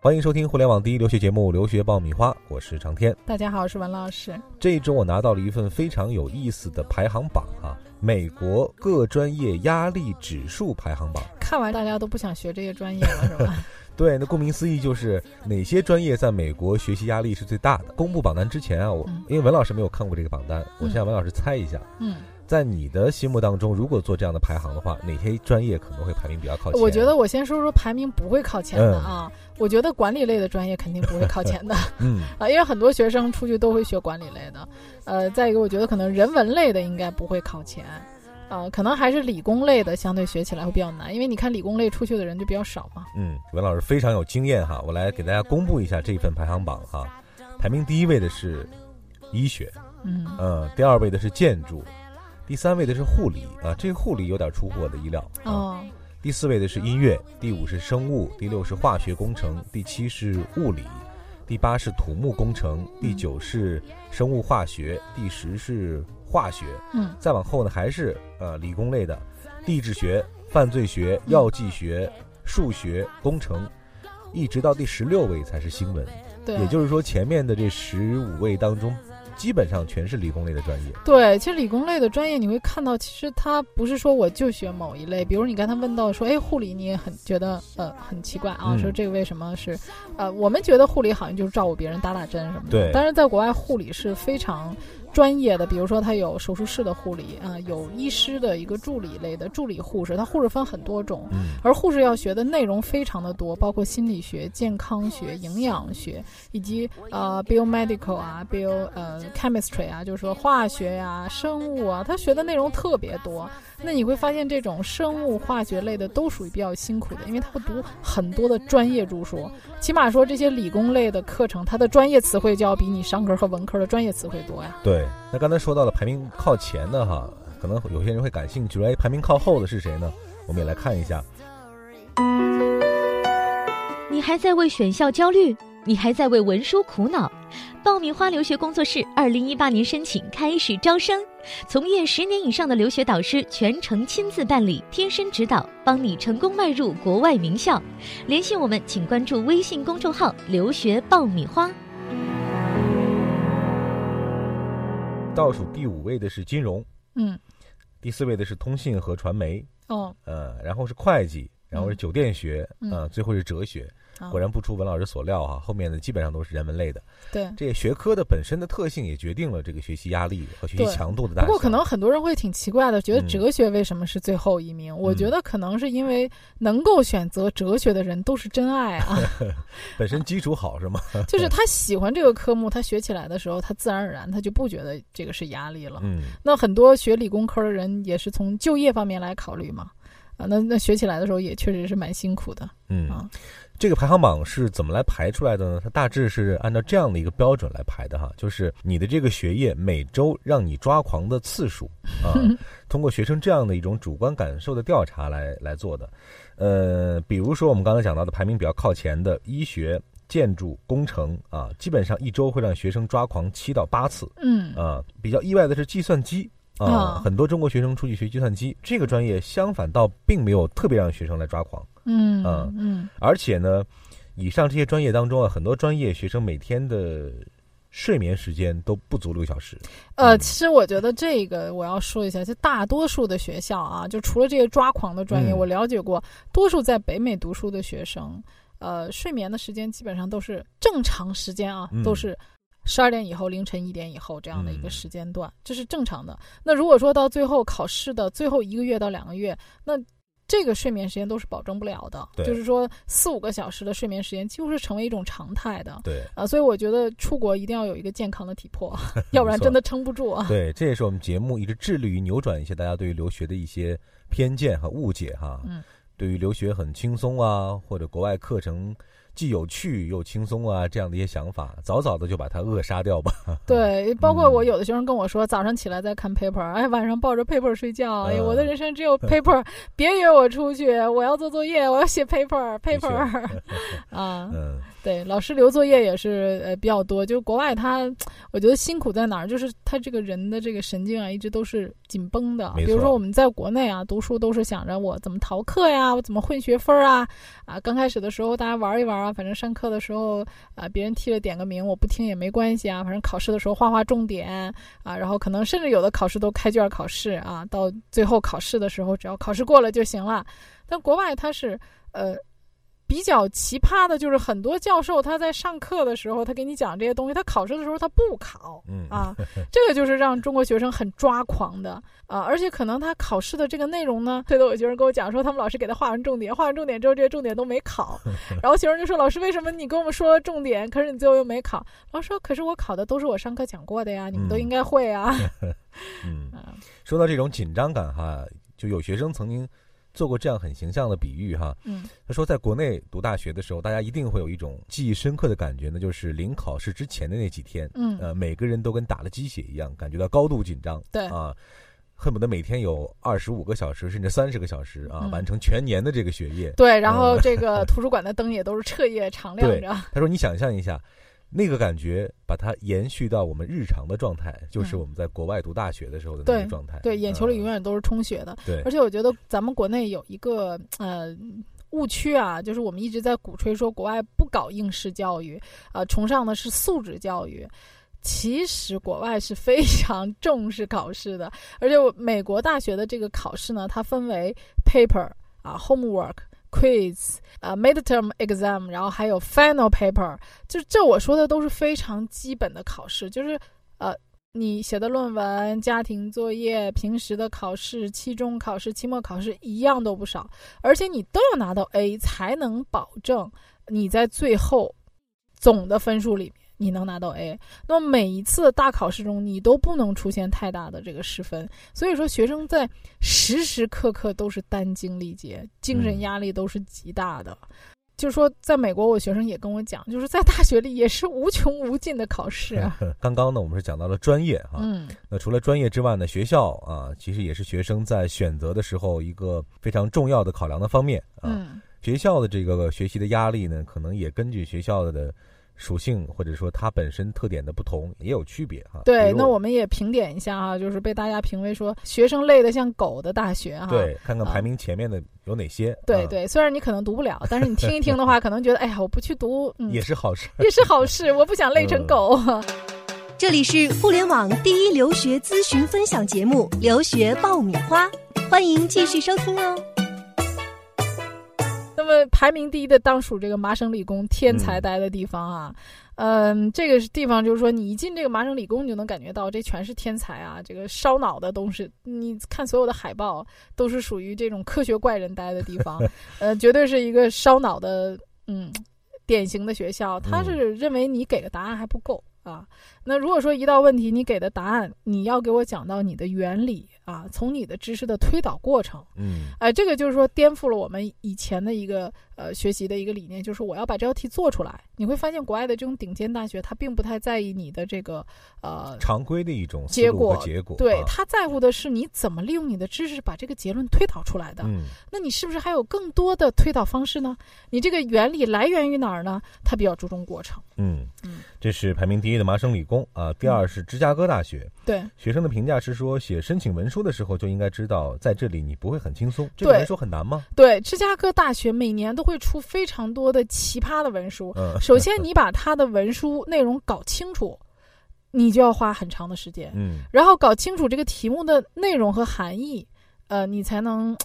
欢迎收听互联网第一留学节目《留学爆米花》，我是长天。大家好，我是文老师。这一周我拿到了一份非常有意思的排行榜啊，美国各专业压力指数排行榜。看完大家都不想学这些专业了，是吧？对，那顾名思义就是哪些专业在美国学习压力是最大的。公布榜单之前啊，我因为文老师没有看过这个榜单，我先让文老师猜一下。嗯。在你的心目当中，如果做这样的排行的话，哪些专业可能会排名比较靠前？我觉得我先说说排名不会靠前的啊。我觉得管理类的专业肯定不会靠前的。嗯啊，因为很多学生出去都会学管理类的。呃，再一个，我觉得可能人文类的应该不会靠前。啊，可能还是理工类的相对学起来会比较难，因为你看理工类出去的人就比较少嘛。嗯，文老师非常有经验哈，我来给大家公布一下这份排行榜哈。排名第一位的是医学，嗯呃，第二位的是建筑。第三位的是护理啊，这个护理有点出乎我的意料哦。第四位的是音乐，第五是生物，第六是化学工程，第七是物理，第八是土木工程，第九是生物化学，第十是化学。嗯，再往后呢，还是呃理工类的，地质学、犯罪学、药剂学、数学、工程，一直到第十六位才是新闻。对，也就是说前面的这十五位当中。基本上全是理工类的专业。对，其实理工类的专业你会看到，其实它不是说我就学某一类。比如你刚才问到说，哎，护理你也很觉得呃很奇怪啊，说这个为什么是，呃，我们觉得护理好像就是照顾别人打打针什么的。对。但是在国外护理是非常。专业的，比如说他有手术室的护理啊，有医师的一个助理类的助理护士，他护士分很多种，而护士要学的内容非常的多，包括心理学、健康学、营养学，以及呃 biomedical 啊，bio 呃 chemistry 啊，就是说化学呀、生物啊，他学的内容特别多。那你会发现，这种生物化学类的都属于比较辛苦的，因为他会读很多的专业著书。起码说这些理工类的课程，它的专业词汇就要比你商科和文科的专业词汇多呀。对，那刚才说到了排名靠前的哈，可能有些人会感兴趣，哎，排名靠后的是谁呢？我们也来看一下。你还在为选校焦虑？你还在为文书苦恼？爆米花留学工作室二零一八年申请开始招生，从业十年以上的留学导师全程亲自办理，贴身指导，帮你成功迈入国外名校。联系我们，请关注微信公众号“留学爆米花”。倒数第五位的是金融，嗯，第四位的是通信和传媒，哦，呃，然后是会计，然后是酒店学，嗯，最后是哲学。果然不出文老师所料啊，后面的基本上都是人文类的。对，这学科的本身的特性也决定了这个学习压力和学习强度的大小。不过可能很多人会挺奇怪的，觉得哲学为什么是最后一名？我觉得可能是因为能够选择哲学的人都是真爱啊，本身基础好是吗？就是他喜欢这个科目，他学起来的时候，他自然而然他就不觉得这个是压力了。嗯，那很多学理工科的人也是从就业方面来考虑嘛。啊，那那学起来的时候也确实是蛮辛苦的。嗯啊。这个排行榜是怎么来排出来的呢？它大致是按照这样的一个标准来排的哈，就是你的这个学业每周让你抓狂的次数啊，通过学生这样的一种主观感受的调查来来做的。呃，比如说我们刚才讲到的排名比较靠前的医学、建筑、工程啊，基本上一周会让学生抓狂七到八次。嗯啊，比较意外的是计算机。啊，很多中国学生出去学计算机这个专业，相反倒并没有特别让学生来抓狂。嗯嗯嗯，而且呢，以上这些专业当中啊，很多专业学生每天的睡眠时间都不足六小时。呃，其实我觉得这个我要说一下，就大多数的学校啊，就除了这些抓狂的专业，我了解过，多数在北美读书的学生，呃，睡眠的时间基本上都是正常时间啊，都是。十二点以后，凌晨一点以后这样的一个时间段，这是正常的。那如果说到最后考试的最后一个月到两个月，那这个睡眠时间都是保证不了的。就是说四五个小时的睡眠时间几乎是成为一种常态的。对啊，所以我觉得出国一定要有一个健康的体魄，要不然真的撑不住啊。对，这也是我们节目一直致力于扭转一些大家对于留学的一些偏见和误解哈。嗯，对于留学很轻松啊，或者国外课程。既有趣又轻松啊，这样的一些想法，早早的就把它扼杀掉吧。对，包括我有的学生跟我说，早上起来在看 paper，哎，晚上抱着 paper 睡觉。哎，我的人生只有 paper，别约我出去，我要做作业，我要写 paper，paper。啊，嗯，对，老师留作业也是呃比较多。就国外他，我觉得辛苦在哪儿，就是他这个人的这个神经啊，一直都是紧绷的。比如说我们在国内啊，读书都是想着我怎么逃课呀，我怎么混学分啊。啊，刚开始的时候大家玩一玩啊，反正上课的时候啊，别人替了点个名，我不听也没关系啊。反正考试的时候画画重点啊，然后可能甚至有的考试都开卷考试啊，到最后考试的时候只要考试过了就行了。但国外他是呃。比较奇葩的就是很多教授他在上课的时候，他给你讲这些东西，他考试的时候他不考，嗯啊，这个就是让中国学生很抓狂的啊，而且可能他考试的这个内容呢，对的，有学生跟我讲说，他们老师给他画完重点，画完重点之后这些重点都没考，然后学生就说，老师为什么你跟我们说重点，可是你最后又没考？老师说，可是我考的都是我上课讲过的呀，你们都应该会啊。嗯，说到这种紧张感哈，就有学生曾经。做过这样很形象的比喻哈，嗯，他说在国内读大学的时候，大家一定会有一种记忆深刻的感觉呢，就是临考试之前的那几天，嗯，呃，每个人都跟打了鸡血一样，感觉到高度紧张，对。啊，恨不得每天有二十五个小时甚至三十个小时啊，完成全年的这个学业，对，然后这个图书馆的灯也都是彻夜 长亮着。他说：“你想象一下。”那个感觉，把它延续到我们日常的状态，就是我们在国外读大学的时候的那个状态。对，眼球里永远都是充血的。对，而且我觉得咱们国内有一个呃误区啊，就是我们一直在鼓吹说国外不搞应试教育，呃，崇尚的是素质教育。其实国外是非常重视考试的，而且美国大学的这个考试呢，它分为 paper 啊，homework。Quiz 啊，midterm exam，然后还有 final paper，就这我说的都是非常基本的考试，就是呃，你写的论文、家庭作业、平时的考试、期中考试、期末考试一样都不少，而且你都要拿到 A 才能保证你在最后总的分数里面。你能拿到 A，那么每一次大考试中，你都不能出现太大的这个失分。所以说，学生在时时刻刻都是殚精力竭，精神压力都是极大的。就是说，在美国，我学生也跟我讲，就是在大学里也是无穷无尽的考试。刚刚呢，我们是讲到了专业哈，嗯，那除了专业之外呢，学校啊，其实也是学生在选择的时候一个非常重要的考量的方面啊。学校的这个学习的压力呢，可能也根据学校的。属性或者说它本身特点的不同也有区别哈。对，那我们也评点一下啊，就是被大家评为说学生累得像狗的大学哈。对，看看排名前面的有哪些。对对，虽然你可能读不了，但是你听一听的话，可能觉得哎呀，我不去读也是好事，也是好事，我不想累成狗。这里是互联网第一留学咨询分享节目《留学爆米花》，欢迎继续收听哦。那么排名第一的当属这个麻省理工天才待的地方啊，嗯，这个地方就是说你一进这个麻省理工，你就能感觉到这全是天才啊，这个烧脑的东西。你看所有的海报都是属于这种科学怪人待的地方，呃，绝对是一个烧脑的，嗯，典型的学校。他是认为你给的答案还不够啊。那如果说一道问题你给的答案，你要给我讲到你的原理。啊，从你的知识的推导过程，嗯，哎，这个就是说颠覆了我们以前的一个呃学习的一个理念，就是我要把这道题做出来。你会发现，国外的这种顶尖大学，他并不太在意你的这个呃常规的一种结果结果，对他在乎的是你怎么利用你的知识把这个结论推导出来的。嗯，那你是不是还有更多的推导方式呢？你这个原理来源于哪儿呢？他比较注重过程。嗯嗯，这是排名第一的麻省理工啊，第二是芝加哥大学。对，学生的评价是说写申请文书。的时候就应该知道，在这里你不会很轻松。这个文书很难吗？对，芝加哥大学每年都会出非常多的奇葩的文书。嗯，首先 你把它的文书内容搞清楚，你就要花很长的时间。嗯，然后搞清楚这个题目的内容和含义，呃，你才能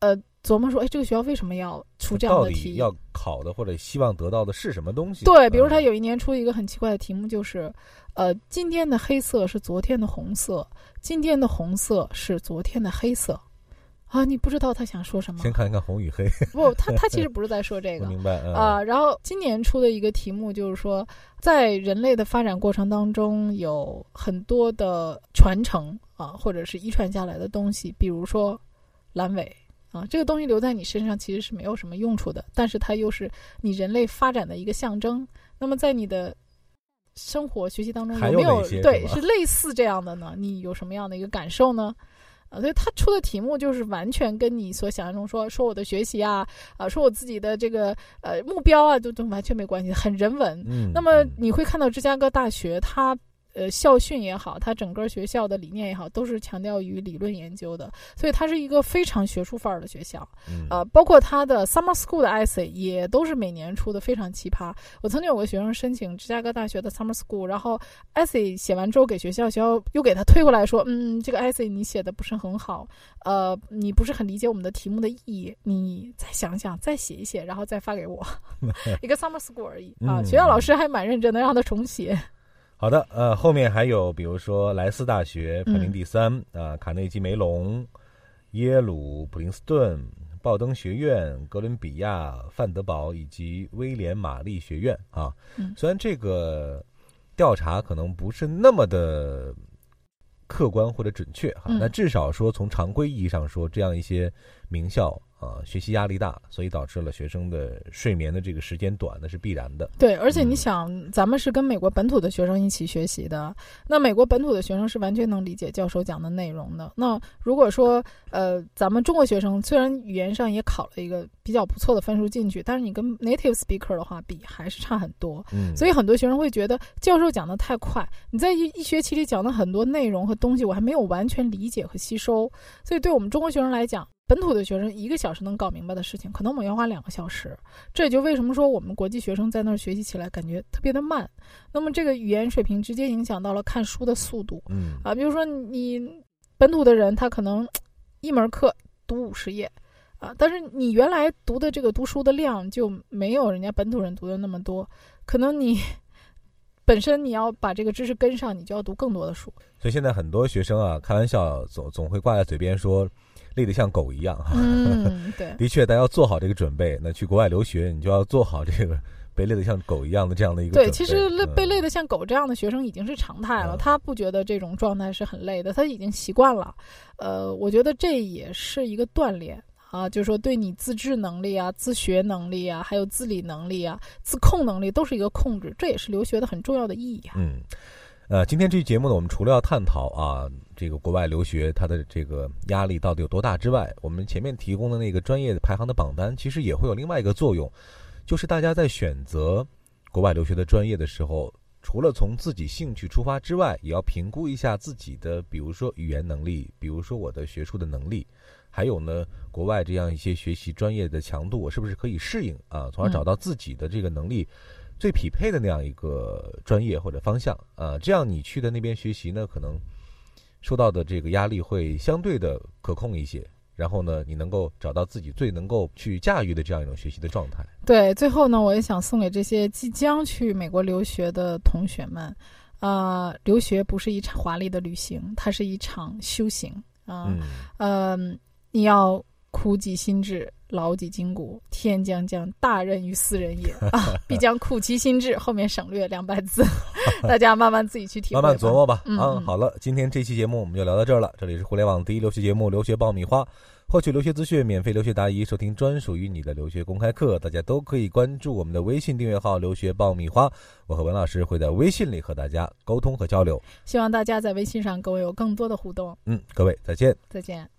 呃琢磨说，哎，这个学校为什么要出这样的题？要考的或者希望得到的是什么东西？对，比如他有一年出一个很奇怪的题目，就是。呃，今天的黑色是昨天的红色，今天的红色是昨天的黑色，啊，你不知道他想说什么？先看一看红与黑。不，他他其实不是在说这 个。明白啊。然后今年出的一个题目就是说，在人类的发展过程当中，有很多的传承啊，或者是遗传下来的东西，比如说阑尾啊，这个东西留在你身上其实是没有什么用处的，但是它又是你人类发展的一个象征。那么在你的生活学习当中有没有对是类似这样的呢？你有什么样的一个感受呢？啊，所以他出的题目就是完全跟你所想象中说说我的学习啊啊，说我自己的这个呃目标啊，都都完全没关系，很人文。嗯，那么你会看到芝加哥大学它。呃，校训也好，它整个学校的理念也好，都是强调于理论研究的，所以它是一个非常学术范儿的学校。呃，包括它的 summer school 的 essay 也都是每年出的，非常奇葩。我曾经有个学生申请芝加哥大学的 summer school，然后 essay 写完之后给学校，学校又给他推过来说，嗯，这个 essay 你写的不是很好，呃，你不是很理解我们的题目的意义，你再想想，再写一写，然后再发给我。一个 summer school 而已啊，学校老师还蛮认真的，让他重写。好的，呃，后面还有比如说莱斯大学排名第三啊，卡内基梅隆、耶鲁、普林斯顿、鲍登学院、哥伦比亚、范德堡以及威廉玛丽学院啊。虽然这个调查可能不是那么的客观或者准确哈，那至少说从常规意义上说，这样一些名校。啊，学习压力大，所以导致了学生的睡眠的这个时间短，那是必然的。对，而且你想，咱们是跟美国本土的学生一起学习的，那美国本土的学生是完全能理解教授讲的内容的。那如果说，呃，咱们中国学生虽然语言上也考了一个比较不错的分数进去，但是你跟 native speaker 的话比，还是差很多。嗯，所以很多学生会觉得教授讲的太快，你在一一学期里讲的很多内容和东西，我还没有完全理解和吸收。所以对我们中国学生来讲，本土的学生一个小时能搞明白的事情，可能我们要花两个小时。这也就为什么说我们国际学生在那儿学习起来感觉特别的慢。那么这个语言水平直接影响到了看书的速度。嗯啊，比如说你本土的人，他可能一门课读五十页啊，但是你原来读的这个读书的量就没有人家本土人读的那么多。可能你 本身你要把这个知识跟上，你就要读更多的书。所以现在很多学生啊，开玩笑总总会挂在嘴边说。累得像狗一样哈，嗯，对，的确，大家要做好这个准备。那去国外留学，你就要做好这个 被累得像狗一样的这样的一个。对，其实累被累得像狗这样的学生已经是常态了，他不觉得这种状态是很累的，他已经习惯了。呃，我觉得这也是一个锻炼啊，就是说对你自制能力啊、自学能力啊、还有自理能力啊、自控能力都是一个控制，这也是留学的很重要的意义啊。嗯。呃，今天这期节目呢，我们除了要探讨啊，这个国外留学它的这个压力到底有多大之外，我们前面提供的那个专业排行的榜单，其实也会有另外一个作用，就是大家在选择国外留学的专业的时候，除了从自己兴趣出发之外，也要评估一下自己的，比如说语言能力，比如说我的学术的能力，还有呢，国外这样一些学习专业的强度，我是不是可以适应啊，从而找到自己的这个能力。最匹配的那样一个专业或者方向啊，这样你去的那边学习呢，可能受到的这个压力会相对的可控一些。然后呢，你能够找到自己最能够去驾驭的这样一种学习的状态。对，最后呢，我也想送给这些即将去美国留学的同学们，呃，留学不是一场华丽的旅行，它是一场修行啊。嗯，你要苦己心志。牢记筋骨，天将降大任于斯人也啊！必将苦其心志。后面省略两百字，大家慢慢自己去体会，慢慢琢磨吧。嗯，好了，今天这期节目我们就聊到这儿了。这里是互联网第一留学节目《留学爆米花》，获取留学资讯、免费留学答疑、收听专属于你的留学公开课，大家都可以关注我们的微信订阅号“留学爆米花”。我和文老师会在微信里和大家沟通和交流。希望大家在微信上跟我有更多的互动。嗯，各位再见，再见。